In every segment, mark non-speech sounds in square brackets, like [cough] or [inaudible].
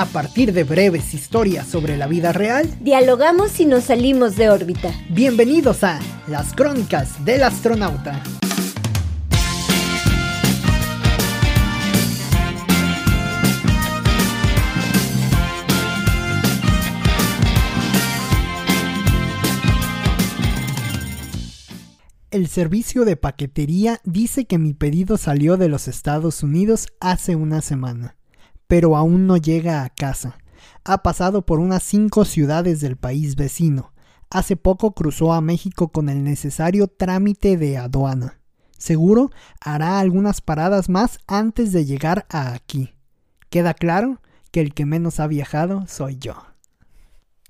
A partir de breves historias sobre la vida real, dialogamos y nos salimos de órbita. Bienvenidos a Las Crónicas del Astronauta. El servicio de paquetería dice que mi pedido salió de los Estados Unidos hace una semana, pero aún no llega a casa. Ha pasado por unas cinco ciudades del país vecino. Hace poco cruzó a México con el necesario trámite de aduana. Seguro hará algunas paradas más antes de llegar a aquí. Queda claro que el que menos ha viajado soy yo.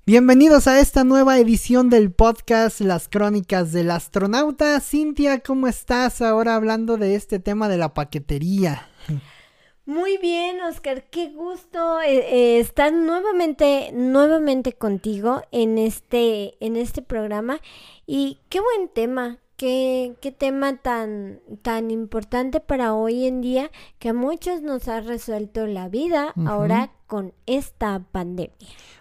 Bienvenidos a esta nueva edición del podcast Las Crónicas del Astronauta. Cintia, ¿cómo estás ahora hablando de este tema de la paquetería? Muy bien, Oscar, qué gusto eh, eh, estar nuevamente, nuevamente contigo en este, en este programa y qué buen tema, Qué, qué, tema tan, tan importante para hoy en día que a muchos nos ha resuelto la vida ahora con esta pandemia.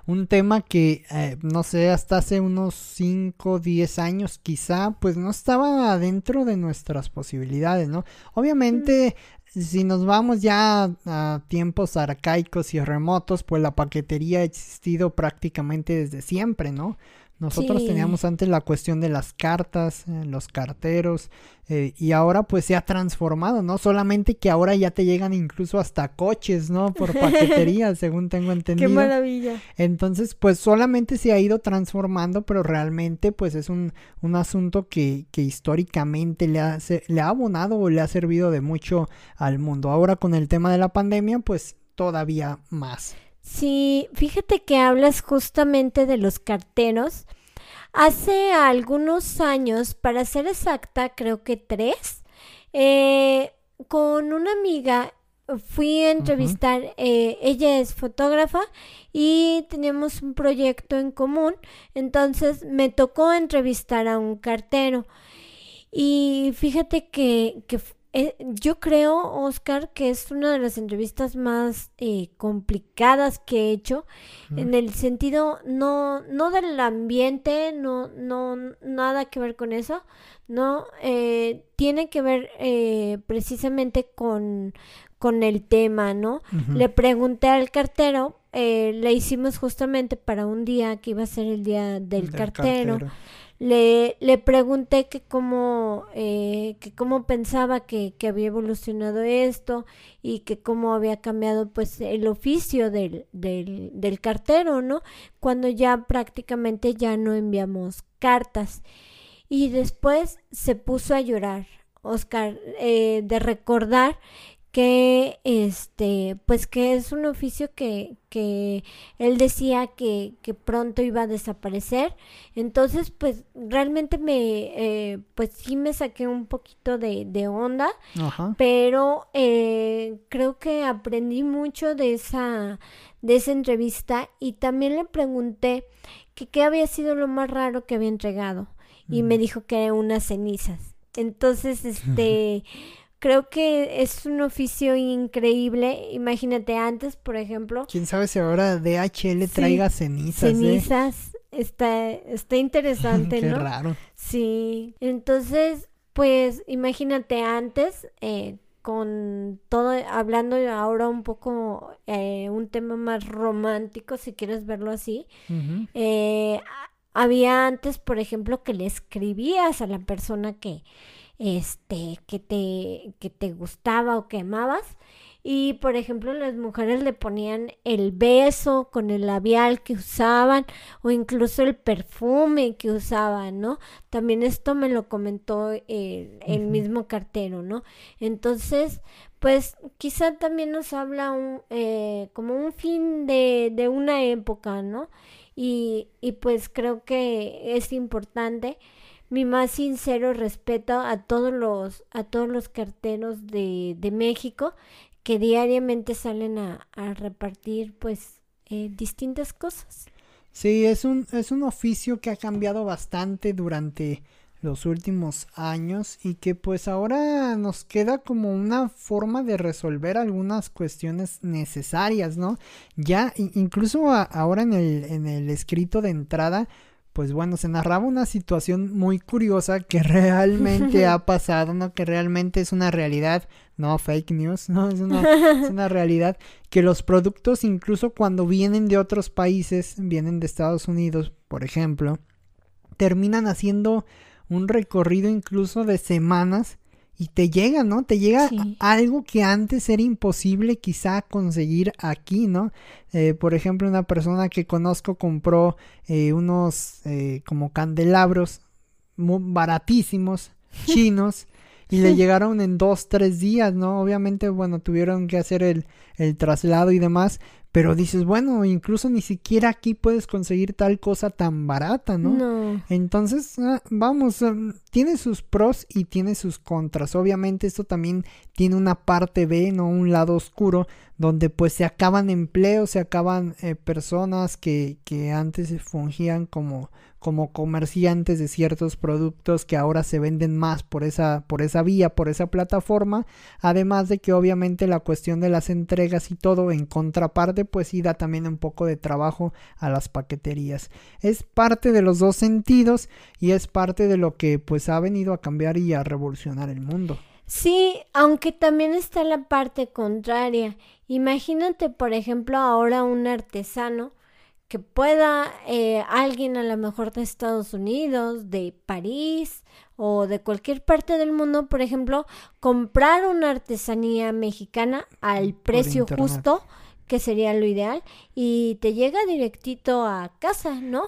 Un tema que, eh, no sé, hasta hace unos 5, 10 años quizá, pues no estaba dentro de nuestras posibilidades, ¿no? Obviamente, si nos vamos ya a tiempos arcaicos y remotos, pues la paquetería ha existido prácticamente desde siempre, ¿no? Nosotros teníamos antes la cuestión de las cartas, eh, los carteros, eh, y ahora pues se ha transformado, ¿no? Solamente que ahora ya te llegan incluso hasta coches, ¿no? Por paquetería, [laughs] según tengo entendido. ¡Qué maravilla! Entonces, pues solamente se ha ido transformando, pero realmente pues es un, un asunto que, que históricamente le ha, le ha abonado o le ha servido de mucho al mundo. Ahora con el tema de la pandemia, pues todavía más. Sí, fíjate que hablas justamente de los carteros. Hace algunos años, para ser exacta, creo que tres, eh, con una amiga fui a entrevistar, eh, ella es fotógrafa y teníamos un proyecto en común, entonces me tocó entrevistar a un cartero. Y fíjate que, que eh, yo creo, Oscar, que es una de las entrevistas más eh, complicadas que he hecho, en el sentido no, no del ambiente, no, no, nada que ver con eso, no, eh, tiene que ver precisamente con, con el tema, ¿no? Le pregunté al cartero, le hicimos justamente para un día que iba a ser el día del, cartero le, le pregunté que cómo, eh, que cómo pensaba que, que, había evolucionado esto y que cómo había cambiado pues el oficio del, del, del cartero, ¿no? Cuando ya prácticamente ya no enviamos cartas. Y después se puso a llorar, Oscar, eh, de recordar que este pues que es un oficio que, que él decía que, que, pronto iba a desaparecer. Entonces pues realmente me eh, pues sí me saqué un poquito de, de onda pero eh, creo que aprendí mucho de esa de esa entrevista y también le pregunté que qué había sido lo más raro que había entregado y me dijo que eran unas cenizas. Entonces [laughs] este creo que es un oficio increíble. Imagínate antes, por ejemplo. Quién sabe si ahora DHL traiga cenizas. ¿eh? Cenizas. Está, está interesante, [laughs] Qué ¿no? raro. Sí. Entonces, pues imagínate antes, eh, con todo, hablando ahora un poco, eh, un tema más romántico, si quieres verlo así. eh, había antes, por ejemplo, que le escribías a la persona que, este, que te, que te gustaba o que amabas. Y por ejemplo, las mujeres le ponían el beso con el labial que usaban o incluso el perfume que usaban, ¿no? También esto me lo comentó el, mismo cartero, ¿no? Entonces, pues quizá también nos habla un, eh, como un fin de, de una época, ¿no? Y, y pues creo que es importante mi más sincero respeto a todos los, a todos los carteros de, de México que diariamente salen a, a repartir pues eh, distintas cosas. Sí, es un, es un oficio que ha cambiado bastante durante los últimos años y que pues ahora nos queda como una forma de resolver algunas cuestiones necesarias, ¿no? Ya incluso ahora en el, en el escrito de entrada pues bueno, se narraba una situación muy curiosa que [laughs] realmente ha [laughs] pasado, ¿no? Que realmente es una realidad, no fake news, ¿no? Es una, es una [laughs] realidad que los productos incluso cuando vienen de otros países, vienen de Estados Unidos, por ejemplo, terminan haciendo un recorrido incluso de semanas y te llega, ¿no? Te llega algo que antes era imposible quizá conseguir aquí, ¿no? Eh, por ejemplo, una persona que conozco compró eh, unos eh, como candelabros muy baratísimos, [laughs] chinos, y le [laughs] llegaron en dos, tres días, ¿no? Obviamente, bueno, tuvieron que hacer el, el traslado y demás, pero dices, bueno, incluso ni siquiera aquí puedes conseguir tal cosa tan barata, ¿no? No. Entonces, ah, vamos, um, tiene sus pros y tiene sus contras. Obviamente esto también tiene una parte B, ¿no? Un lado oscuro, donde pues se acaban empleos, se acaban eh, personas que, que antes fungían como como comerciantes de ciertos productos que ahora se venden más por esa, por esa vía, por esa plataforma, además de que obviamente la cuestión de las entregas y todo en contraparte pues sí da también un poco de trabajo a las paqueterías. Es parte de los dos sentidos y es parte de lo que pues ha venido a cambiar y a revolucionar el mundo. Sí, aunque también está la parte contraria. Imagínate, por ejemplo, ahora un artesano que pueda eh, alguien a lo mejor de Estados Unidos, de París o de cualquier parte del mundo, por ejemplo, comprar una artesanía mexicana al precio justo, que sería lo ideal, y te llega directito a casa, ¿no?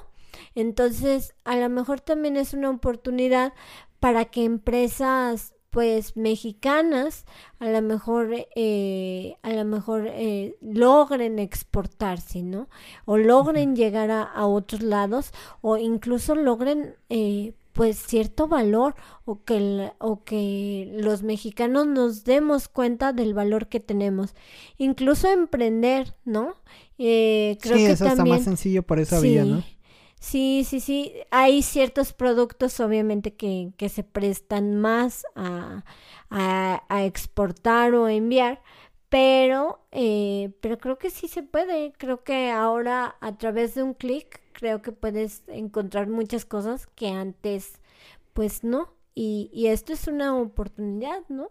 Entonces, a lo mejor también es una oportunidad para que empresas pues mexicanas a lo mejor eh, a lo mejor eh, logren exportarse no o logren llegar a, otros lados o incluso logren eh, pues cierto valor o que o que los mexicanos nos demos cuenta del valor que tenemos. Incluso emprender no creo sí, que eso está más sencillo por esa vía no Sí, sí, sí. Hay ciertos productos, obviamente, que, que se prestan más a, a, exportar o enviar, pero, eh, pero creo que sí se puede. Creo que ahora a través de un clic, creo que puedes encontrar muchas cosas que antes, pues no. Y, y esto es una oportunidad, ¿no?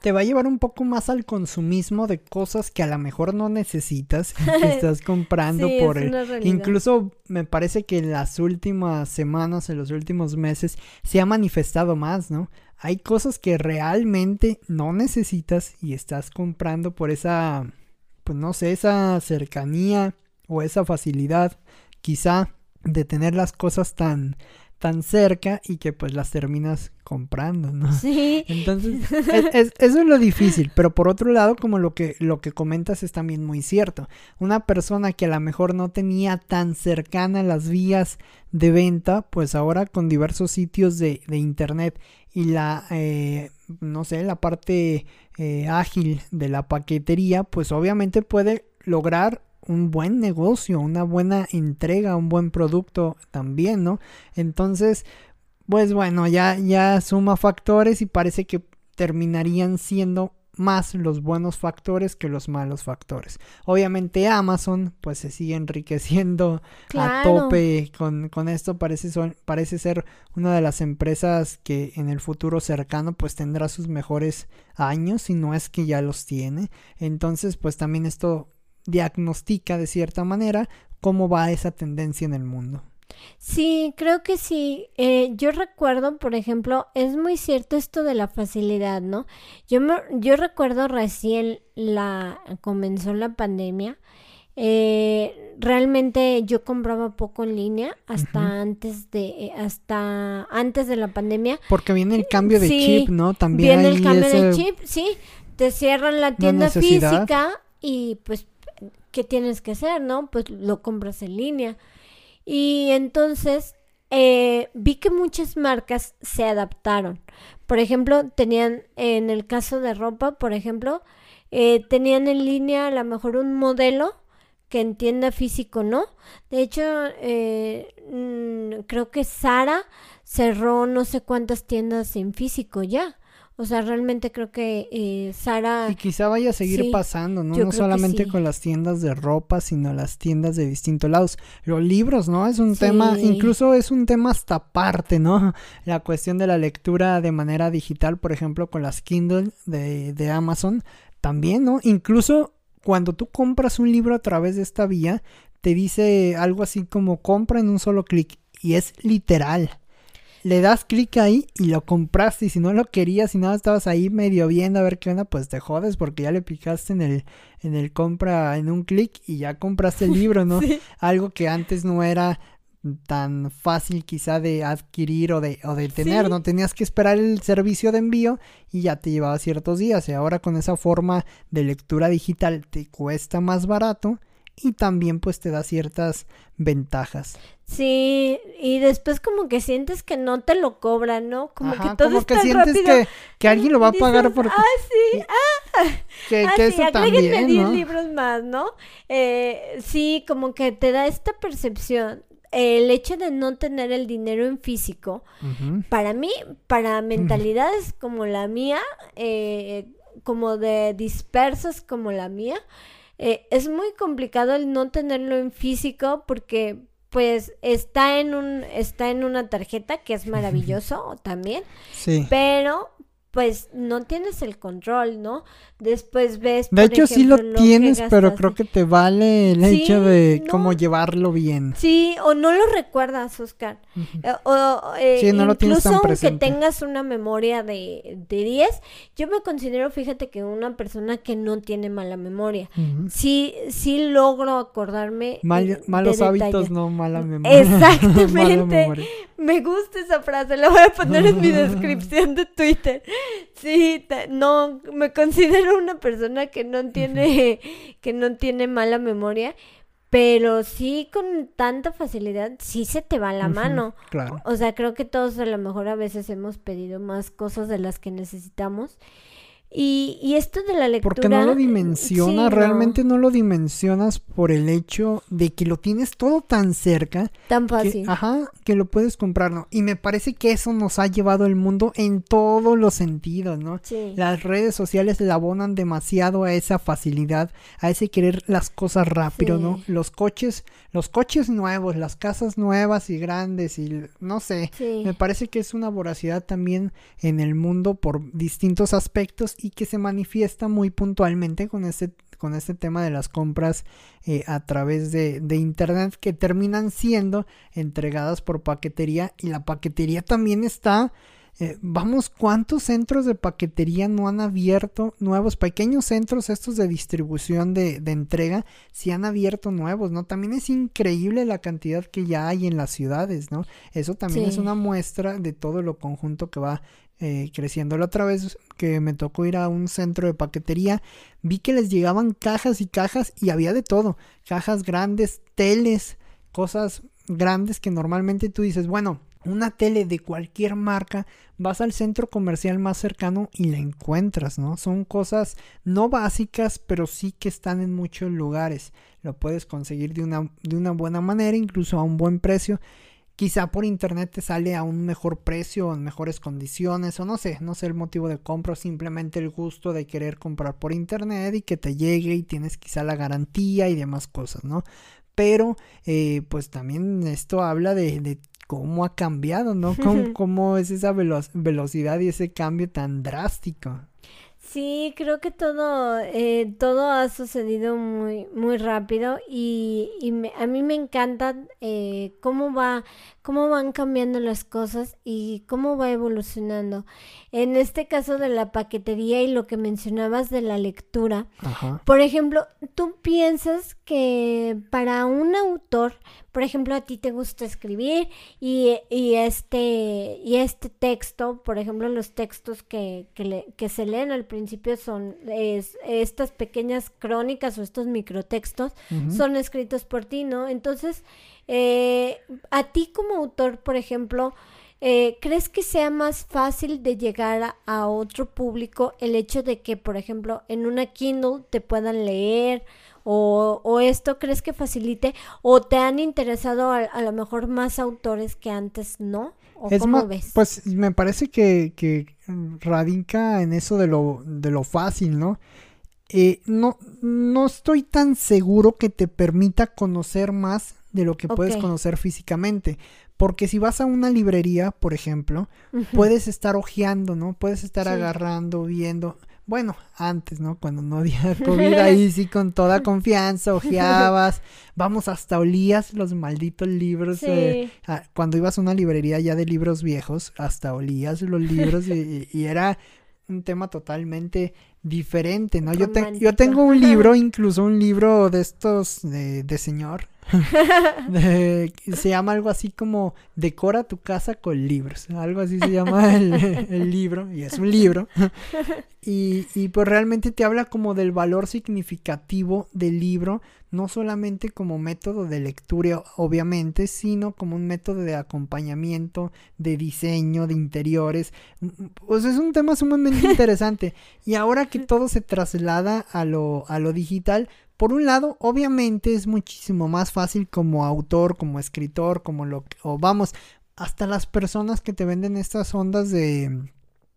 Te va a llevar un poco más al consumismo de cosas que a lo mejor no necesitas y [laughs] que estás comprando [laughs] por el... Incluso me parece que en las últimas semanas, en los últimos meses, se ha manifestado más, ¿no? Hay cosas que realmente no necesitas y estás comprando por esa, pues no sé, esa cercanía o esa facilidad, quizá, de tener las cosas tan tan cerca y que pues las terminas comprando, ¿no? Sí. [laughs] Entonces, eso es lo difícil, pero por otro lado, como lo que, lo que comentas es también muy cierto. Una persona que a lo mejor no tenía tan cercana las vías de venta, pues ahora con diversos sitios de, de internet y la, eh, no sé, la parte eh, ágil de la paquetería, pues obviamente puede lograr un buen negocio, una buena entrega, un buen producto también, ¿no? Entonces, pues bueno, ya, ya suma factores y parece que terminarían siendo más los buenos factores que los malos factores. Obviamente Amazon pues se sigue enriqueciendo a tope con, con esto, parece, son, parece ser una de las empresas que en el futuro cercano pues tendrá sus mejores años, si no es que ya los tiene. Entonces pues también esto diagnostica de cierta manera cómo va esa tendencia en el mundo. Sí, creo que sí. Eh, yo recuerdo, por ejemplo, es muy cierto esto de la facilidad, ¿no? Yo, yo recuerdo recién la comenzó la pandemia. Eh, realmente yo compraba poco en línea hasta antes de eh, hasta antes de la pandemia. Porque viene el cambio de chip, ¿no? También viene el cambio de chip, sí. Te cierran la tienda física y pues ¿qué tienes que hacer, no? Pues lo compras en línea. Y entonces eh, vi que muchas marcas se adaptaron. Por ejemplo, tenían, en el caso de ropa, por ejemplo, eh, tenían en línea a lo mejor un modelo que en tienda físico no. De hecho, eh, mm, creo que Sara cerró no sé cuántas tiendas en físico ya. O sea, realmente creo que eh, Sara... Y quizá vaya a seguir pasando, ¿no? No solamente con las tiendas de ropa, sino las tiendas de distintos lados. Los libros, ¿no? Es un tema, incluso es un tema hasta aparte, ¿no? [laughs] La cuestión de la lectura de manera digital, por ejemplo, con las Kindle de, de Amazon, también, ¿no? Incluso cuando tú compras un libro a través de esta vía, te dice algo así como compra en un solo clic. Y es literal le das clic ahí y lo compraste. Y si no lo querías, si nada estabas ahí medio viendo a ver qué onda, pues te jodes porque ya le picaste en el, en el compra en un clic y ya compraste el libro, ¿no? [laughs] Algo que antes no era tan fácil quizá de adquirir o de, o de tener, ¿no? Tenías que esperar el servicio de envío y ya te llevaba ciertos días. Y ahora con esa forma de lectura digital te cuesta más barato y también pues te da ciertas ventajas. Sí, y después como que sientes que no te lo cobran, ¿no? Como que todo como que sientes que, que, alguien lo va a pagar por... Ah, [laughs] sí, ah. Que, ah, que sí, eso también, 10 libros más, ¿no? Eh, sí, como que te da esta percepción el hecho de no tener el dinero en físico, para mí, para mentalidades como la mía, eh, como de dispersas como la mía, eh, es muy complicado el no tenerlo en físico porque pues está en un está en una tarjeta que es [laughs] maravilloso también. Sí. Pero pues no tienes el control, ¿no? Después ves. De hecho, sí lo tienes, pero creo que te vale el hecho de cómo llevarlo bien. Sí, o no lo recuerdas, Oscar. Eh, o, eh, sí, no lo tienes tan presente. aunque tengas una memoria de, de 10, yo me considero, fíjate, que una persona que no tiene mala memoria. Sí, sí logro acordarme. malos hábitos, no mala memoria. [laughs] Exactamente. Me gusta esa frase, la voy a poner en mi [laughs] descripción de Twitter. Sí, no, me considero una persona que no tiene, que no tiene mala memoria, pero sí con tanta facilidad, sí se te va la mano. Claro. O sea, creo que todos a lo mejor a veces hemos pedido más cosas de las que necesitamos y, y, esto de la lectura. Porque no lo dimensionas, realmente no. lo dimensionas por el hecho de que lo tienes todo tan cerca. Tan fácil. ajá, que lo puedes comprar, ¿no? Y me parece que eso nos ha llevado el mundo en todos los sentidos, ¿no? Sí. Las redes sociales le abonan demasiado a esa facilidad, a ese querer las cosas rápido, ¿no? Los coches, los coches nuevos, las casas nuevas y grandes y no sé. Me parece que es una voracidad también en el mundo por distintos aspectos y que se manifiesta muy puntualmente con este, con este tema de las compras eh, a través de, de, internet que terminan siendo entregadas por paquetería y la paquetería también está eh, vamos, ¿cuántos centros de paquetería no han abierto nuevos? Pequeños centros estos de distribución de, de entrega, si han abierto nuevos, ¿no? También es increíble la cantidad que ya hay en las ciudades, ¿no? Eso también es una muestra de todo lo conjunto que va eh, creciendo. La otra vez que me tocó ir a un centro de paquetería, vi que les llegaban cajas y cajas y había de todo. Cajas grandes, teles, cosas grandes que normalmente tú dices, bueno, una tele de cualquier marca, vas al centro comercial más cercano y la encuentras, ¿no? Son cosas no básicas, pero sí que están en muchos lugares. Lo puedes conseguir de una, de una buena manera, incluso a un buen precio. Quizá por internet te sale a un mejor precio, en mejores condiciones, o no sé, no sé el motivo de compra, simplemente el gusto de querer comprar por internet y que te llegue y tienes quizá la garantía y demás cosas, ¿no? Pero, eh, pues también esto habla de, de cómo ha cambiado, ¿no? [laughs] ¿Cómo, cómo es esa velocidad y ese cambio tan drástico? Sí, creo que todo, eh, todo ha sucedido muy, muy rápido y, y a mí me encanta eh, cómo va, cómo van cambiando las cosas y cómo va evolucionando. En este caso de la paquetería y lo que mencionabas de la lectura, por ejemplo, tú piensas que para un autor, por ejemplo, a ti te gusta escribir y, y este, y este texto, por ejemplo, los textos que, que, que se leen al principio son es, estas pequeñas crónicas o estos microtextos, son escritos por ti, ¿no? Entonces, eh, a ti como autor, por ejemplo, eh, ¿crees que sea más fácil de llegar a, otro público el hecho de que, por ejemplo, en una Kindle te puedan leer o, o esto crees que facilite o te han interesado a, a lo mejor más autores que antes no o Es cómo ves Pues me parece que, que radica en eso de lo, de lo fácil, ¿no? Eh, no, no estoy tan seguro que te permita conocer más de lo que puedes conocer físicamente. Porque si vas a una librería, por ejemplo, puedes estar hojeando, ¿no? Puedes estar Sí. agarrando, viendo. Bueno, antes, ¿no? Cuando no había [laughs] COVID ahí sí con toda confianza, hojeabas. Vamos, hasta olías los malditos libros. eh, Sí. ah, cuando ibas a una librería ya de libros viejos, hasta olías los libros y, y era un tema totalmente diferente, ¿no? Yo, te- yo tengo un libro, [laughs] incluso un libro de estos de, de señor. [laughs] de- se llama algo así como Decora tu casa con libros. Algo así se llama el, el libro, y es un libro. Y, y pues realmente te habla como del valor significativo del libro, no solamente como método de lectura, obviamente, sino como un método de acompañamiento, de diseño, de interiores. Pues es un tema sumamente [laughs] interesante. Y ahora que todo se traslada a lo, a lo digital, por un lado, obviamente es muchísimo más fácil como autor, como escritor, como lo que- o vamos, hasta las personas que te venden estas ondas de,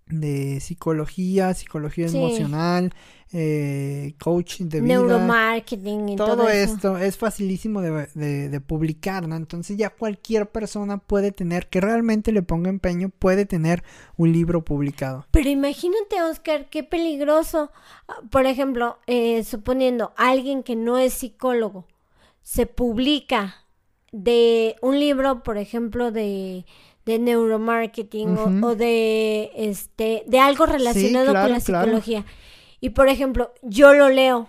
de psicología, psicología Sí. emocional, eh, coach de vida. neuromarketing y todo, Todo eso. esto es facilísimo de, de- de publicar, ¿no? Entonces ya cualquier persona puede tener, que realmente le ponga empeño, puede tener un libro publicado. Pero imagínate, Oscar, qué peligroso. Ah, Por ejemplo, eh, suponiendo alguien que no es psicólogo, se publica de un libro, por ejemplo, de, de neuromarketing o- de este de algo relacionado claro, con la claro. psicología. Y por ejemplo, yo lo leo,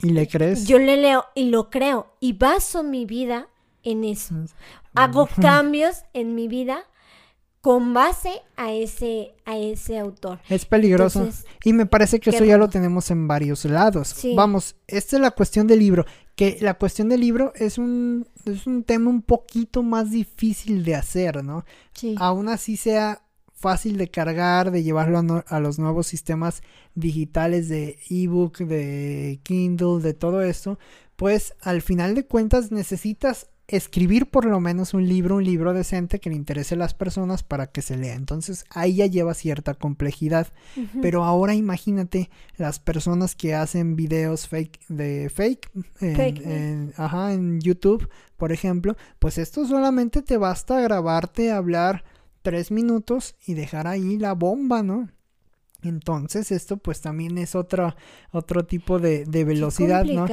¿Y le crees? yo le leo y lo creo y baso mi vida en eso. Hago cambios en mi vida con base a ese a ese autor. Es peligroso. Entonces, y me parece que eso ya lo tenemos en varios lados. Sí. Vamos, esta es la cuestión del libro. Que la cuestión del libro es un, es un tema un poquito más difícil de hacer, ¿no? Sí. Aún así sea fácil de cargar, de llevarlo a, no- a los nuevos sistemas digitales de ebook, de Kindle, de todo esto, pues al final de cuentas necesitas escribir por lo menos un libro, un libro decente que le interese a las personas para que se lea. Entonces ahí ya lleva cierta complejidad. Pero ahora imagínate las personas que hacen videos fake de fake, en, Fake, en- ajá, en YouTube, por ejemplo, pues esto solamente te basta grabarte, hablar tres minutos y dejar ahí la bomba, ¿no? Entonces esto pues también es otro, otro tipo de, velocidad, ¿no?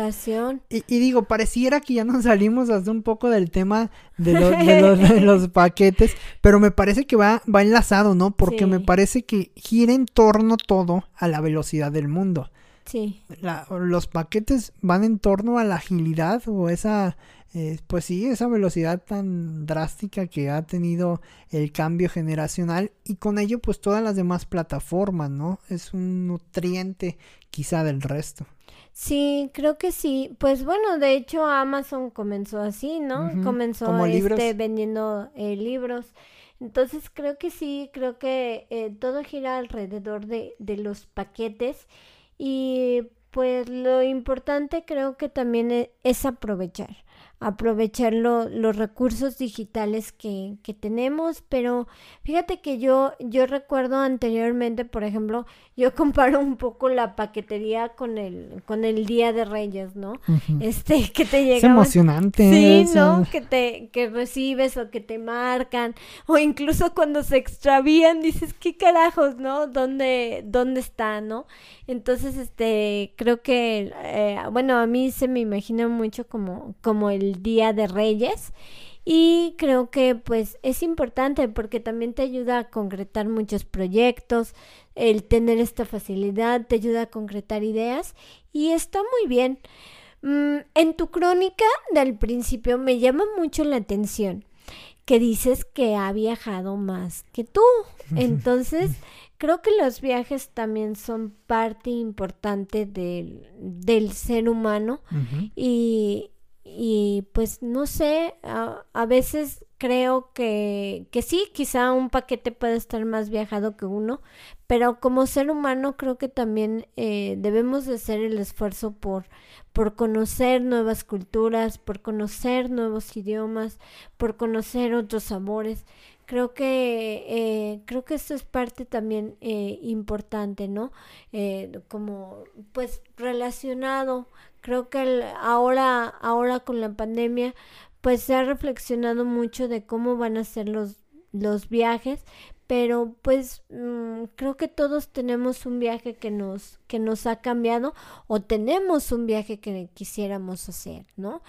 Y, y digo, pareciera que ya nos salimos hasta un poco del tema de, lo- de los, [laughs] de los paquetes, pero me parece que va, va enlazado, ¿no? Porque me parece que gira en torno todo a la velocidad del mundo. Sí. La- los paquetes van en torno a la agilidad o esa, eh, pues sí, esa velocidad tan drástica que ha tenido el cambio generacional y con ello pues todas las demás plataformas, ¿no? Es un nutriente quizá del resto. Sí, creo que sí. Pues bueno, de hecho Amazon comenzó así, ¿no? Comenzó este vendiendo eh, libros. Entonces creo que sí, creo que eh, todo gira alrededor de, de los paquetes y pues lo importante creo que también e- es aprovechar, aprovechar lo- los recursos digitales que, que tenemos, pero fíjate que yo, yo recuerdo anteriormente, por ejemplo, [laughs] yo comparo un poco la paquetería con el, con el Día de Reyes, ¿no? Este, que te Es llegaban emocionante. Sí, es, ¿no? Que te que recibes o que te marcan o incluso cuando se extravían dices, ¿qué carajos, no? ¿Dónde dónde está, no? Entonces, este, creo que eh, bueno, a mí se me imagina mucho como como el Día de Reyes y creo que pues es importante porque también te ayuda a concretar muchos proyectos, el tener esta facilidad te ayuda a concretar ideas y está muy bien. Mm, en tu crónica del principio me llama mucho la atención que dices que ha viajado más que tú. [laughs] Entonces, creo que los viajes también son parte importante del, del ser humano ujú. y, y pues no sé, a, veces creo que, que sí, quizá un paquete puede estar más viajado que uno, pero como ser humano creo que también eh, debemos de hacer el esfuerzo por, por conocer nuevas culturas, por conocer nuevos idiomas, por conocer otros sabores. Creo que, eh, creo que esto es parte también eh, importante, ¿no? como, pues, relacionado. Creo que ahora, ahora con la pandemia, pues se ha reflexionado mucho de cómo van a ser los, los viajes, pero pues mm, creo que todos tenemos un viaje que nos, que nos ha cambiado o tenemos un viaje que quisiéramos hacer, ¿no?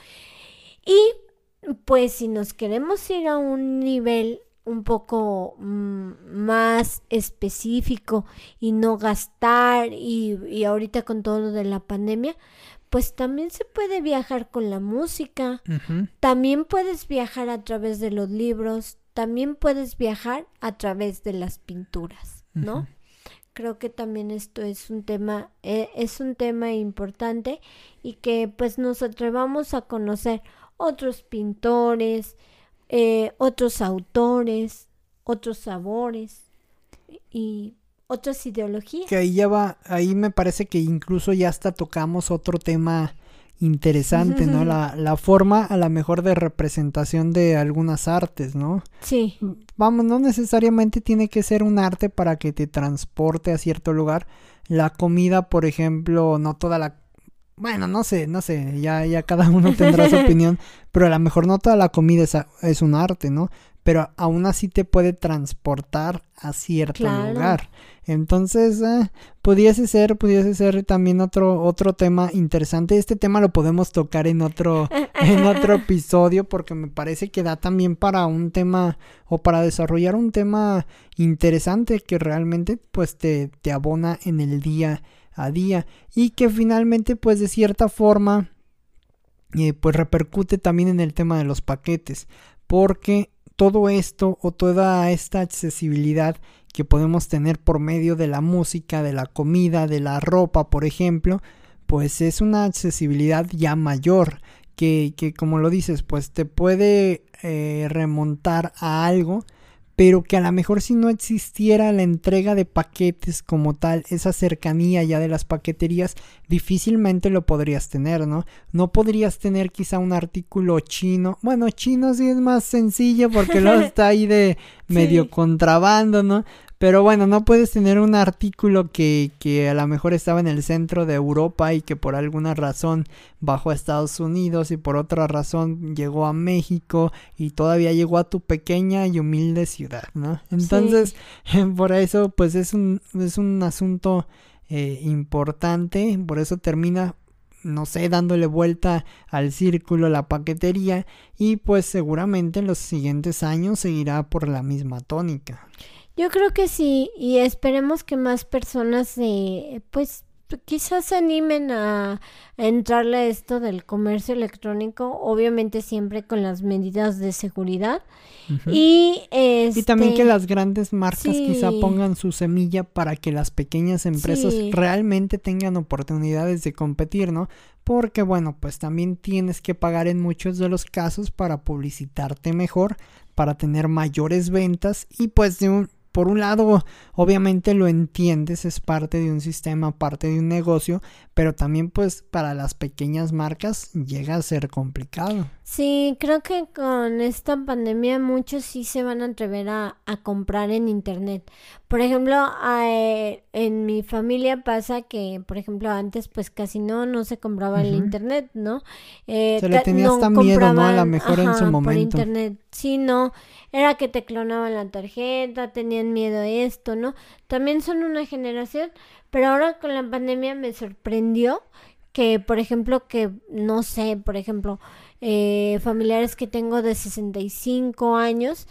Y pues si nos queremos ir a un nivel un poco mm, más específico y no gastar y, y ahorita con todo lo de la pandemia, pues también se puede viajar con la música, también puedes viajar a través de los libros, también puedes viajar a través de las pinturas, ¿no? Creo que también esto es un tema, eh, es un tema importante y que pues nos atrevamos a conocer otros pintores, eh, otros autores, otros sabores y otras ideologías. Que ahí ya va, ahí me parece que incluso ya hasta tocamos otro tema interesante, ¿no? La, la forma a la mejor de representación de algunas artes, ¿no? Sí. Vamos, no necesariamente tiene que ser un arte para que te transporte a cierto lugar. La comida, por ejemplo, no toda la bueno, no sé, no sé, ya, ya cada uno tendrá su [laughs] opinión, pero a lo mejor no toda la comida es, es un arte, ¿no? Pero aún así te puede transportar a cierto lugar. Entonces, eh, pudiese ser, pudiese ser también otro, otro tema interesante. Este tema lo podemos tocar en otro, [laughs] en otro episodio porque me parece que da también para un tema o para desarrollar un tema interesante que realmente pues te, te abona en el día a día y que finalmente pues de cierta forma eh, pues repercute también en el tema de los paquetes porque todo esto o toda esta accesibilidad que podemos tener por medio de la música, de la comida, de la ropa, por ejemplo, pues es una accesibilidad ya mayor que, que como lo dices, pues te puede eh, remontar a algo pero que a lo mejor si no existiera la entrega de paquetes como tal, esa cercanía ya de las paqueterías, difícilmente lo podrías tener, ¿no? No podrías tener quizá un artículo chino, bueno, chino sí es más sencillo porque lo [laughs] está ahí de medio contrabando, ¿no? Pero bueno, no puedes tener un artículo que, que a lo mejor estaba en el centro de Europa y que por alguna razón bajó a Estados Unidos y por otra razón llegó a México y todavía llegó a tu pequeña y humilde ciudad, ¿no? Entonces, [laughs] por eso, pues es un, es un asunto eh, importante, por eso termina no sé, dándole vuelta al círculo la paquetería y pues seguramente en los siguientes años seguirá por la misma tónica. Yo creo que sí, y esperemos que más personas, eh, pues, quizás se animen a, entrarle a esto del comercio electrónico, obviamente siempre con las medidas de seguridad. y, y también que este, las grandes marcas quizá pongan su semilla para que las pequeñas empresas realmente tengan oportunidades de competir, ¿no? Porque bueno, pues también tienes que pagar en muchos de los casos para publicitarte mejor, para tener mayores ventas y pues de un por un lado, obviamente lo entiendes, es parte de un sistema, parte de un negocio, pero también pues para las pequeñas marcas llega a ser complicado. Sí, creo que con esta pandemia muchos sí se van a atrever a, comprar en internet. Por ejemplo, eh, en mi familia pasa que, por ejemplo, antes pues casi no, no se compraba en internet, ¿no? Eh, se le tenía hasta miedo, ¿no? A lo mejor en su momento. Por internet, sí, no. Era que te clonaban la tarjeta, tenían miedo a esto, ¿no? También son una generación, pero ahora con la pandemia me sorprendió que, por ejemplo, que, no sé, por ejemplo, eh, familiares que tengo de 65 años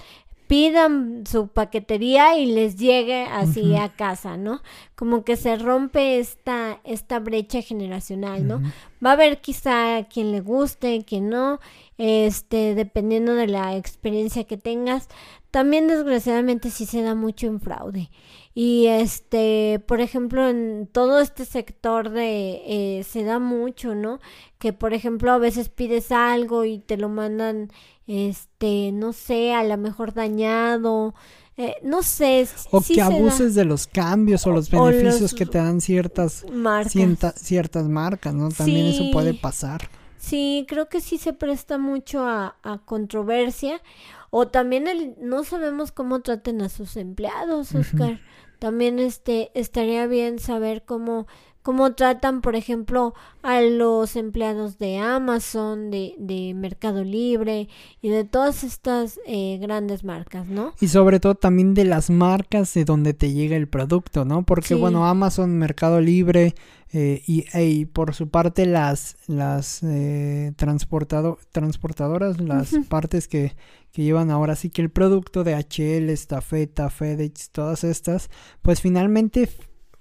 pidan su paquetería y les llegue así a casa, ¿no? como que se rompe esta, esta brecha generacional, ¿no? Va a haber quizá quien le guste, quien no, este, dependiendo de la experiencia que tengas. También desgraciadamente sí se da mucho en fraude. Y este, por ejemplo, en todo este sector de eh, se da mucho, ¿no? Que por ejemplo a veces pides algo y te lo mandan, este, no sé, a lo mejor dañado. Eh, no sé. O que abuses de los cambios o los beneficios que te dan ciertas marcas. ciertas marcas, ¿no? También eso puede pasar. Sí, creo que sí se presta mucho a, a controversia. O también el, no sabemos cómo traten a sus empleados, Oscar. También este estaría bien saber cómo cómo tratan, por ejemplo, a los empleados de Amazon, de, de Mercado Libre y de todas estas eh, grandes marcas, ¿no? Y sobre todo también de las marcas de donde te llega el producto, ¿no? Porque bueno, Amazon, Mercado Libre eh, y, por su parte las, las eh, transportadoras, las partes que, que llevan ahora sí que el producto de HL, Estafeta, FedEx, todas estas, pues finalmente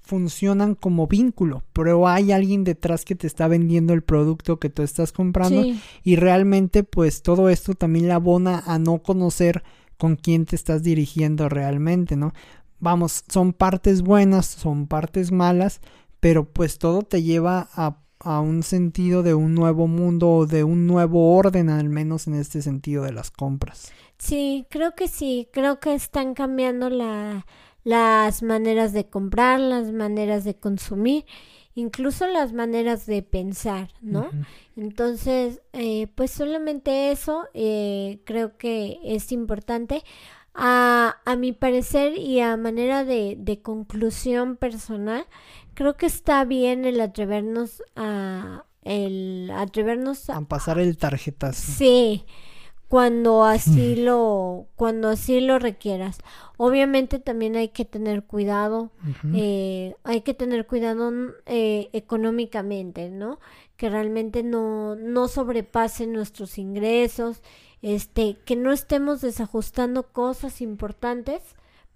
funcionan como vínculo, pero hay alguien detrás que te está vendiendo el producto que tú estás comprando y realmente pues todo esto también la abona a no conocer con quién te estás dirigiendo realmente, ¿no? Vamos, son partes buenas, son partes malas, pero pues todo te lleva a, a un sentido de un nuevo mundo o de un nuevo orden, al menos en este sentido de las compras. Sí, creo que sí, creo que están cambiando la las maneras de comprar, las maneras de consumir, incluso las maneras de pensar, ¿no? Entonces, eh, pues solamente eso eh, creo que es importante. A, a, mi parecer y a manera de, de conclusión personal, creo que está bien el atrevernos a el atrevernos a, a pasar el tarjetazo. Sí, cuando así lo cuando así lo requieras. Obviamente también hay que tener cuidado eh, hay que tener cuidado eh, económicamente no que realmente no no sobrepasen nuestros ingresos este que no estemos desajustando cosas importantes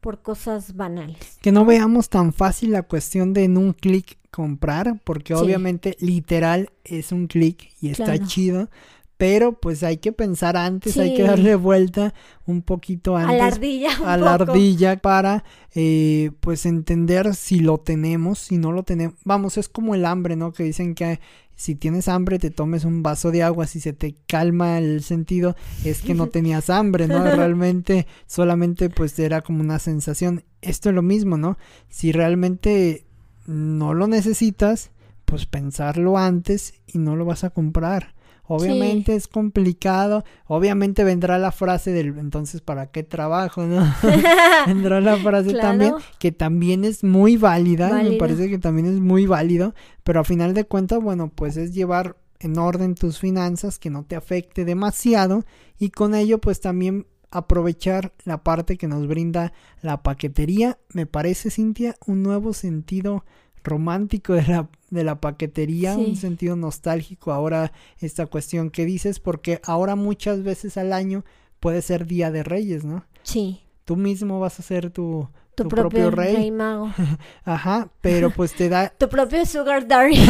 por cosas banales que no veamos tan fácil la cuestión de en un clic comprar porque obviamente literal es un clic y está chido pero pues hay que pensar antes, hay que darle vuelta un poquito antes a la ardilla, a la ardilla para eh, pues entender si lo tenemos, si no lo tenemos. Vamos, es como el hambre, ¿no? Que dicen que si tienes hambre te tomes un vaso de agua, si se te calma el sentido es que no [laughs] tenías hambre, ¿no? Realmente solamente pues era como una sensación. Esto es lo mismo, ¿no? Si realmente no lo necesitas, pues pensarlo antes y no lo vas a comprar. Obviamente es complicado. Obviamente vendrá la frase del entonces para qué trabajo, ¿no? [laughs] [laughs] vendrá la frase también que también es muy válida, me parece que también es muy válido, pero a final de cuentas, bueno, pues es llevar en orden tus finanzas, que no te afecte demasiado y con ello pues también aprovechar la parte que nos brinda la paquetería. Me parece, Cintia, un nuevo sentido romántico de la, de la paquetería, un sentido nostálgico ahora esta cuestión que dices, porque ahora muchas veces al año puede ser Día de Reyes, ¿no? Sí. Tú mismo vas a ser tu, tu, propio, rey. mago. [laughs] Ajá, pero pues te da... [laughs] tu propio sugar daddy. [laughs]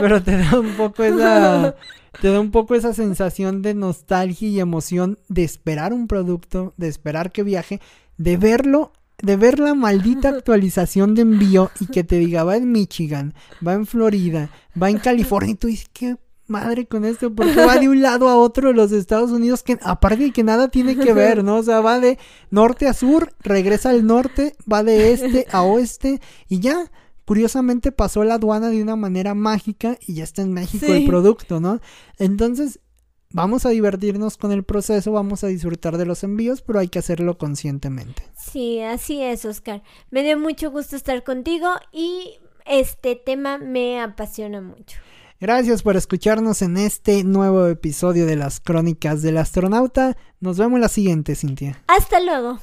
pero te da un poco esa... Te da un poco esa sensación de nostalgia y emoción de esperar un producto, de esperar que viaje, de verlo de ver la maldita actualización de envío y que te diga va en Michigan, va en Florida, va en California y tú dices, ¿qué madre con esto? Porque va de un lado a otro de los Estados Unidos que aparte de que nada tiene que ver, ¿no? O sea, va de norte a sur, regresa al norte, va de este a oeste y ya. Curiosamente pasó la aduana de una manera mágica y ya está en México el producto, ¿no? Entonces, vamos a divertirnos con el proceso, vamos a disfrutar de los envíos, pero hay que hacerlo conscientemente. Sí, así es, Oscar. Me dio mucho gusto estar contigo y este tema me apasiona mucho. Gracias por escucharnos en este nuevo episodio de las Crónicas del Astronauta. Nos vemos la siguiente, Cintia. Hasta luego.